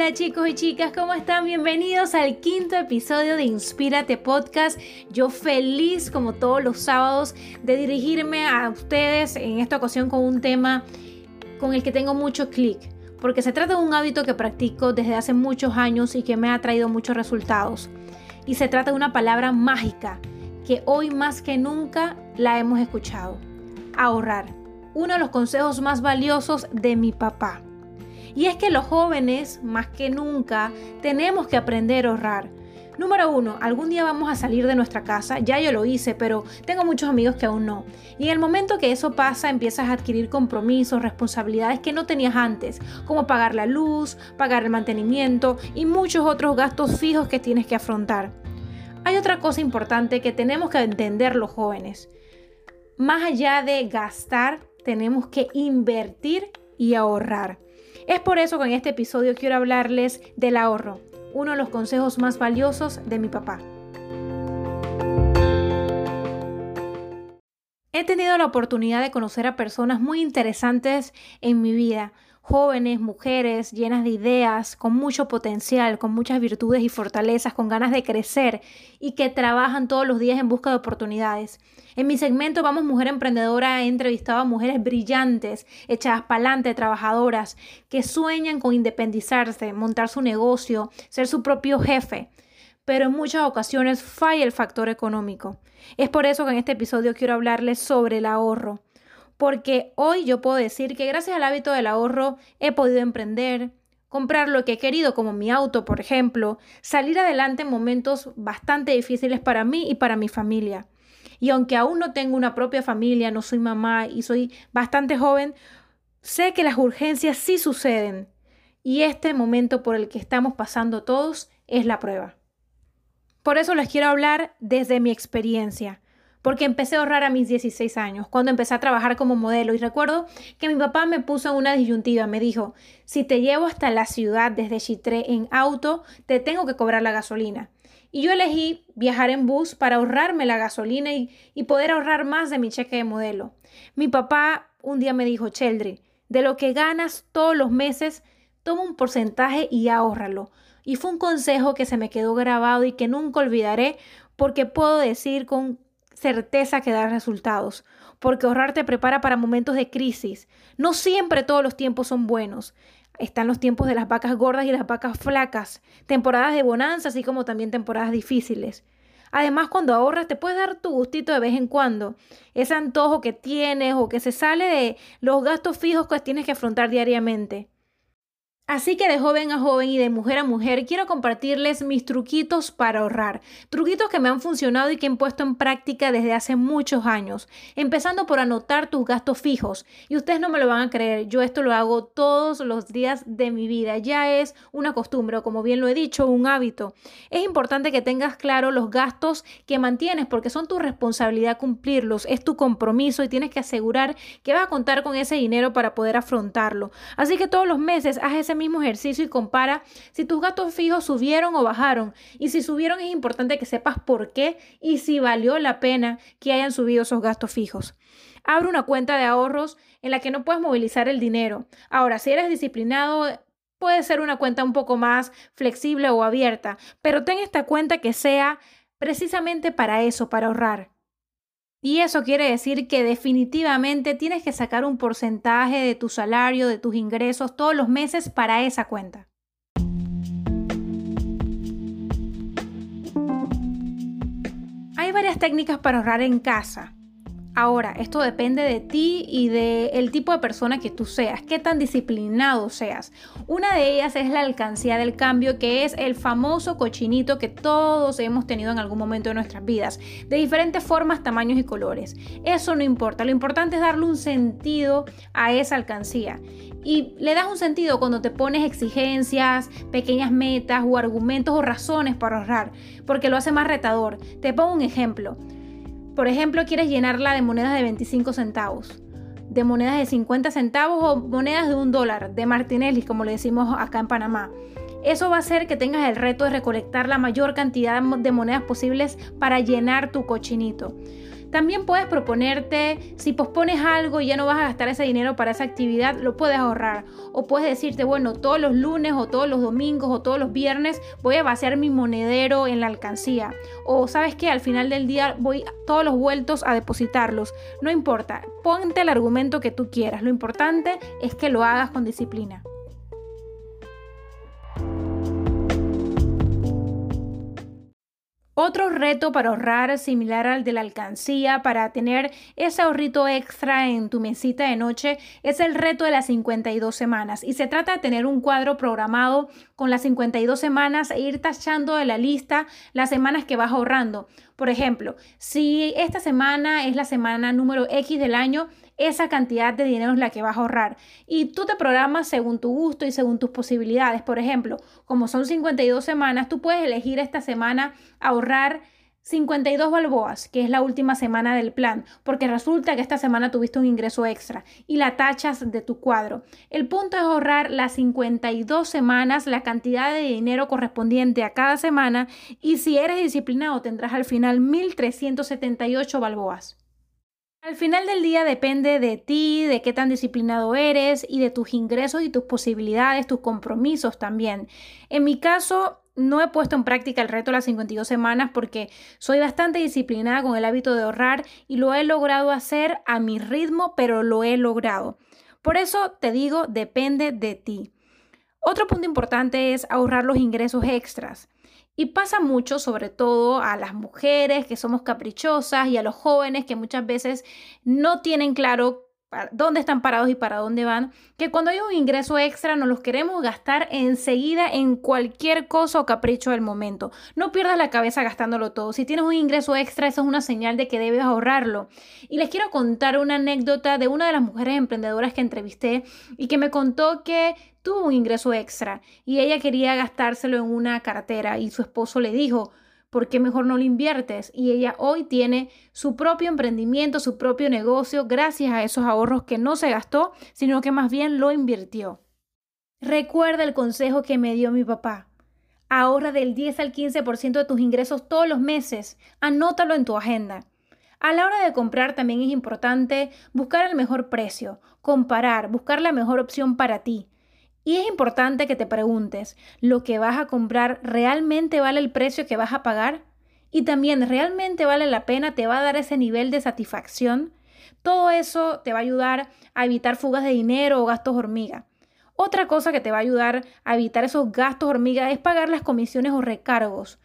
Hola chicos y chicas, ¿cómo están? Bienvenidos al quinto episodio de Inspírate Podcast. Yo feliz como todos los sábados de dirigirme a ustedes en esta ocasión con un tema con el que tengo mucho clic, porque se trata de un hábito que practico desde hace muchos años y que me ha traído muchos resultados. Y se trata de una palabra mágica que hoy más que nunca la hemos escuchado. Ahorrar. Uno de los consejos más valiosos de mi papá. Y es que los jóvenes, más que nunca, tenemos que aprender a ahorrar. Número uno, algún día vamos a salir de nuestra casa, ya yo lo hice, pero tengo muchos amigos que aún no. Y en el momento que eso pasa, empiezas a adquirir compromisos, responsabilidades que no tenías antes, como pagar la luz, pagar el mantenimiento y muchos otros gastos fijos que tienes que afrontar. Hay otra cosa importante que tenemos que entender los jóvenes. Más allá de gastar, tenemos que invertir y ahorrar. Es por eso que en este episodio quiero hablarles del ahorro, uno de los consejos más valiosos de mi papá. He tenido la oportunidad de conocer a personas muy interesantes en mi vida, jóvenes, mujeres llenas de ideas, con mucho potencial, con muchas virtudes y fortalezas, con ganas de crecer y que trabajan todos los días en busca de oportunidades. En mi segmento Vamos Mujer Emprendedora he entrevistado a mujeres brillantes, echadas para adelante, trabajadoras, que sueñan con independizarse, montar su negocio, ser su propio jefe pero en muchas ocasiones falla el factor económico. Es por eso que en este episodio quiero hablarles sobre el ahorro porque hoy yo puedo decir que gracias al hábito del ahorro he podido emprender, comprar lo que he querido, como mi auto, por ejemplo, salir adelante en momentos bastante difíciles para mí y para mi familia. Y aunque aún no tengo una propia familia, no soy mamá y soy bastante joven, sé que las urgencias sí suceden. Y este momento por el que estamos pasando todos es la prueba. Por eso les quiero hablar desde mi experiencia porque empecé a ahorrar a mis 16 años, cuando empecé a trabajar como modelo. Y recuerdo que mi papá me puso una disyuntiva, me dijo, si te llevo hasta la ciudad desde Chitré en auto, te tengo que cobrar la gasolina. Y yo elegí viajar en bus para ahorrarme la gasolina y, y poder ahorrar más de mi cheque de modelo. Mi papá un día me dijo, Cheldry, de lo que ganas todos los meses, toma un porcentaje y ahórralo. Y fue un consejo que se me quedó grabado y que nunca olvidaré porque puedo decir con certeza que da resultados, porque ahorrar te prepara para momentos de crisis. No siempre todos los tiempos son buenos. Están los tiempos de las vacas gordas y las vacas flacas, temporadas de bonanza, así como también temporadas difíciles. Además, cuando ahorras, te puedes dar tu gustito de vez en cuando. Ese antojo que tienes o que se sale de los gastos fijos que tienes que afrontar diariamente. Así que de joven a joven y de mujer a mujer quiero compartirles mis truquitos para ahorrar. Truquitos que me han funcionado y que he puesto en práctica desde hace muchos años. Empezando por anotar tus gastos fijos. Y ustedes no me lo van a creer, yo esto lo hago todos los días de mi vida. Ya es una costumbre o como bien lo he dicho, un hábito. Es importante que tengas claro los gastos que mantienes porque son tu responsabilidad cumplirlos. Es tu compromiso y tienes que asegurar que vas a contar con ese dinero para poder afrontarlo. Así que todos los meses haz ese mismo ejercicio y compara si tus gastos fijos subieron o bajaron. Y si subieron es importante que sepas por qué y si valió la pena que hayan subido esos gastos fijos. Abre una cuenta de ahorros en la que no puedes movilizar el dinero. Ahora, si eres disciplinado, puede ser una cuenta un poco más flexible o abierta, pero ten esta cuenta que sea precisamente para eso, para ahorrar. Y eso quiere decir que definitivamente tienes que sacar un porcentaje de tu salario, de tus ingresos todos los meses para esa cuenta. Hay varias técnicas para ahorrar en casa. Ahora, esto depende de ti y del tipo de persona que tú seas, qué tan disciplinado seas. Una de ellas es la alcancía del cambio, que es el famoso cochinito que todos hemos tenido en algún momento de nuestras vidas, de diferentes formas, tamaños y colores. Eso no importa, lo importante es darle un sentido a esa alcancía. Y le das un sentido cuando te pones exigencias, pequeñas metas o argumentos o razones para ahorrar, porque lo hace más retador. Te pongo un ejemplo. Por ejemplo, quieres llenarla de monedas de 25 centavos, de monedas de 50 centavos o monedas de un dólar, de Martinelli, como le decimos acá en Panamá. Eso va a hacer que tengas el reto de recolectar la mayor cantidad de monedas posibles para llenar tu cochinito. También puedes proponerte, si pospones algo y ya no vas a gastar ese dinero para esa actividad, lo puedes ahorrar. O puedes decirte, bueno, todos los lunes o todos los domingos o todos los viernes voy a vaciar mi monedero en la alcancía. O sabes que al final del día voy todos los vueltos a depositarlos. No importa, ponte el argumento que tú quieras. Lo importante es que lo hagas con disciplina. Otro reto para ahorrar similar al de la alcancía, para tener ese ahorrito extra en tu mesita de noche, es el reto de las 52 semanas. Y se trata de tener un cuadro programado con las 52 semanas e ir tachando de la lista las semanas que vas ahorrando. Por ejemplo, si esta semana es la semana número X del año, esa cantidad de dinero es la que vas a ahorrar. Y tú te programas según tu gusto y según tus posibilidades. Por ejemplo, como son 52 semanas, tú puedes elegir esta semana ahorrar 52 balboas, que es la última semana del plan, porque resulta que esta semana tuviste un ingreso extra y la tachas de tu cuadro. El punto es ahorrar las 52 semanas, la cantidad de dinero correspondiente a cada semana y si eres disciplinado tendrás al final 1.378 balboas. Al final del día depende de ti, de qué tan disciplinado eres y de tus ingresos y tus posibilidades, tus compromisos también. En mi caso, no he puesto en práctica el reto de las 52 semanas porque soy bastante disciplinada con el hábito de ahorrar y lo he logrado hacer a mi ritmo, pero lo he logrado. Por eso te digo, depende de ti. Otro punto importante es ahorrar los ingresos extras. Y pasa mucho, sobre todo a las mujeres que somos caprichosas y a los jóvenes que muchas veces no tienen claro dónde están parados y para dónde van, que cuando hay un ingreso extra nos los queremos gastar enseguida en cualquier cosa o capricho del momento. No pierdas la cabeza gastándolo todo. Si tienes un ingreso extra, eso es una señal de que debes ahorrarlo. Y les quiero contar una anécdota de una de las mujeres emprendedoras que entrevisté y que me contó que tuvo un ingreso extra y ella quería gastárselo en una cartera y su esposo le dijo, ¿por qué mejor no lo inviertes? Y ella hoy tiene su propio emprendimiento, su propio negocio, gracias a esos ahorros que no se gastó, sino que más bien lo invirtió. Recuerda el consejo que me dio mi papá. Ahorra del 10 al 15% de tus ingresos todos los meses. Anótalo en tu agenda. A la hora de comprar también es importante buscar el mejor precio, comparar, buscar la mejor opción para ti. Y es importante que te preguntes, ¿lo que vas a comprar realmente vale el precio que vas a pagar? Y también, ¿realmente vale la pena? ¿Te va a dar ese nivel de satisfacción? Todo eso te va a ayudar a evitar fugas de dinero o gastos hormiga. Otra cosa que te va a ayudar a evitar esos gastos hormiga es pagar las comisiones o recargos.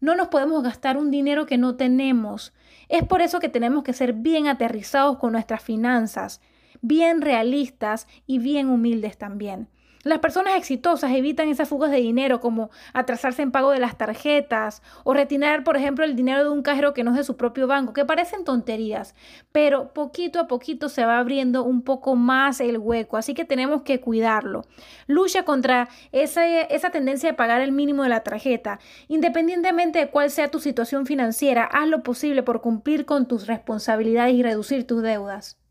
No nos podemos gastar un dinero que no tenemos. Es por eso que tenemos que ser bien aterrizados con nuestras finanzas, bien realistas y bien humildes también. Las personas exitosas evitan esas fugas de dinero como atrasarse en pago de las tarjetas o retirar, por ejemplo, el dinero de un cajero que no es de su propio banco, que parecen tonterías, pero poquito a poquito se va abriendo un poco más el hueco, así que tenemos que cuidarlo. Lucha contra esa, esa tendencia de pagar el mínimo de la tarjeta. Independientemente de cuál sea tu situación financiera, haz lo posible por cumplir con tus responsabilidades y reducir tus deudas.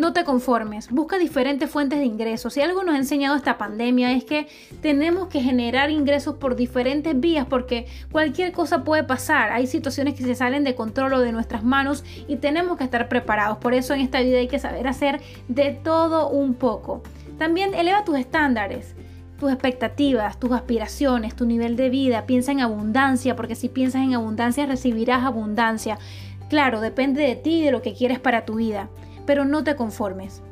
No te conformes, busca diferentes fuentes de ingresos. Si algo nos ha enseñado esta pandemia es que tenemos que generar ingresos por diferentes vías porque cualquier cosa puede pasar. Hay situaciones que se salen de control o de nuestras manos y tenemos que estar preparados. Por eso en esta vida hay que saber hacer de todo un poco. También eleva tus estándares tus expectativas, tus aspiraciones, tu nivel de vida. Piensa en abundancia, porque si piensas en abundancia recibirás abundancia. Claro, depende de ti y de lo que quieres para tu vida pero no te conformes.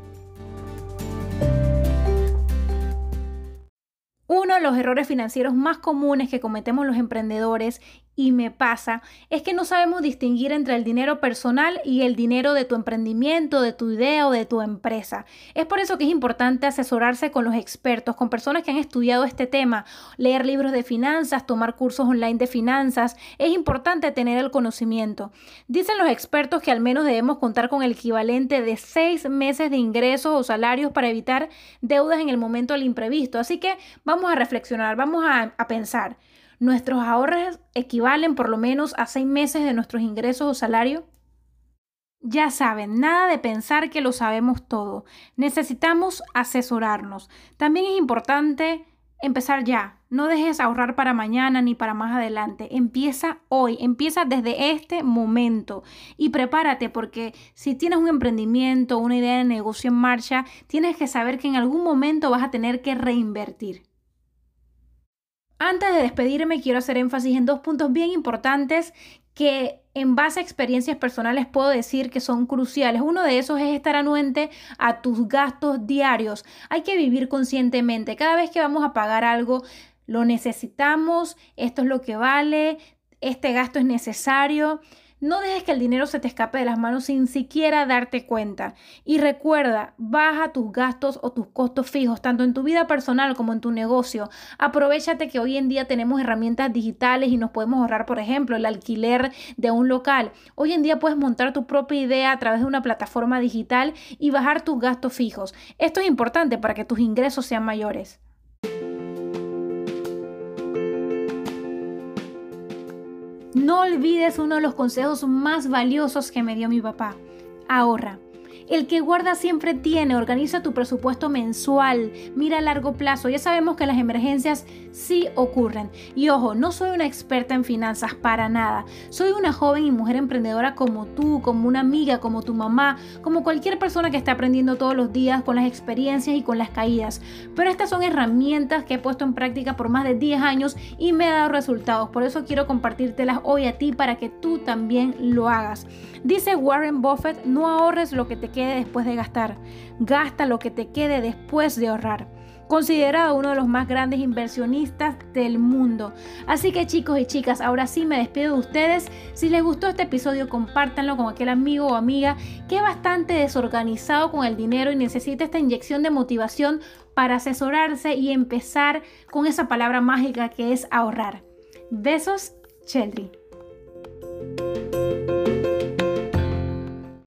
Uno de los errores financieros más comunes que cometemos los emprendedores y me pasa es que no sabemos distinguir entre el dinero personal y el dinero de tu emprendimiento, de tu idea o de tu empresa. Es por eso que es importante asesorarse con los expertos, con personas que han estudiado este tema, leer libros de finanzas, tomar cursos online de finanzas. Es importante tener el conocimiento. Dicen los expertos que al menos debemos contar con el equivalente de seis meses de ingresos o salarios para evitar deudas en el momento del imprevisto. Así que vamos a reflexionar, vamos a, a pensar. ¿Nuestros ahorros equivalen por lo menos a seis meses de nuestros ingresos o salario? Ya saben, nada de pensar que lo sabemos todo. Necesitamos asesorarnos. También es importante empezar ya. No dejes ahorrar para mañana ni para más adelante. Empieza hoy, empieza desde este momento y prepárate porque si tienes un emprendimiento, una idea de negocio en marcha, tienes que saber que en algún momento vas a tener que reinvertir. Antes de despedirme, quiero hacer énfasis en dos puntos bien importantes que en base a experiencias personales puedo decir que son cruciales. Uno de esos es estar anuente a tus gastos diarios. Hay que vivir conscientemente. Cada vez que vamos a pagar algo, lo necesitamos, esto es lo que vale, este gasto es necesario. No dejes que el dinero se te escape de las manos sin siquiera darte cuenta. Y recuerda, baja tus gastos o tus costos fijos, tanto en tu vida personal como en tu negocio. Aprovechate que hoy en día tenemos herramientas digitales y nos podemos ahorrar, por ejemplo, el alquiler de un local. Hoy en día puedes montar tu propia idea a través de una plataforma digital y bajar tus gastos fijos. Esto es importante para que tus ingresos sean mayores. No olvides uno de los consejos más valiosos que me dio mi papá. Ahorra. El que guarda siempre tiene, organiza tu presupuesto mensual, mira a largo plazo. Ya sabemos que las emergencias sí ocurren. Y ojo, no soy una experta en finanzas para nada. Soy una joven y mujer emprendedora como tú, como una amiga, como tu mamá, como cualquier persona que está aprendiendo todos los días con las experiencias y con las caídas. Pero estas son herramientas que he puesto en práctica por más de 10 años y me ha dado resultados. Por eso quiero compartírtelas hoy a ti para que tú también lo hagas. Dice Warren Buffett, no ahorres lo que te quede después de gastar, gasta lo que te quede después de ahorrar. Considerado uno de los más grandes inversionistas del mundo. Así que chicos y chicas, ahora sí me despido de ustedes. Si les gustó este episodio, compártanlo con aquel amigo o amiga que es bastante desorganizado con el dinero y necesita esta inyección de motivación para asesorarse y empezar con esa palabra mágica que es ahorrar. Besos, Cheldry.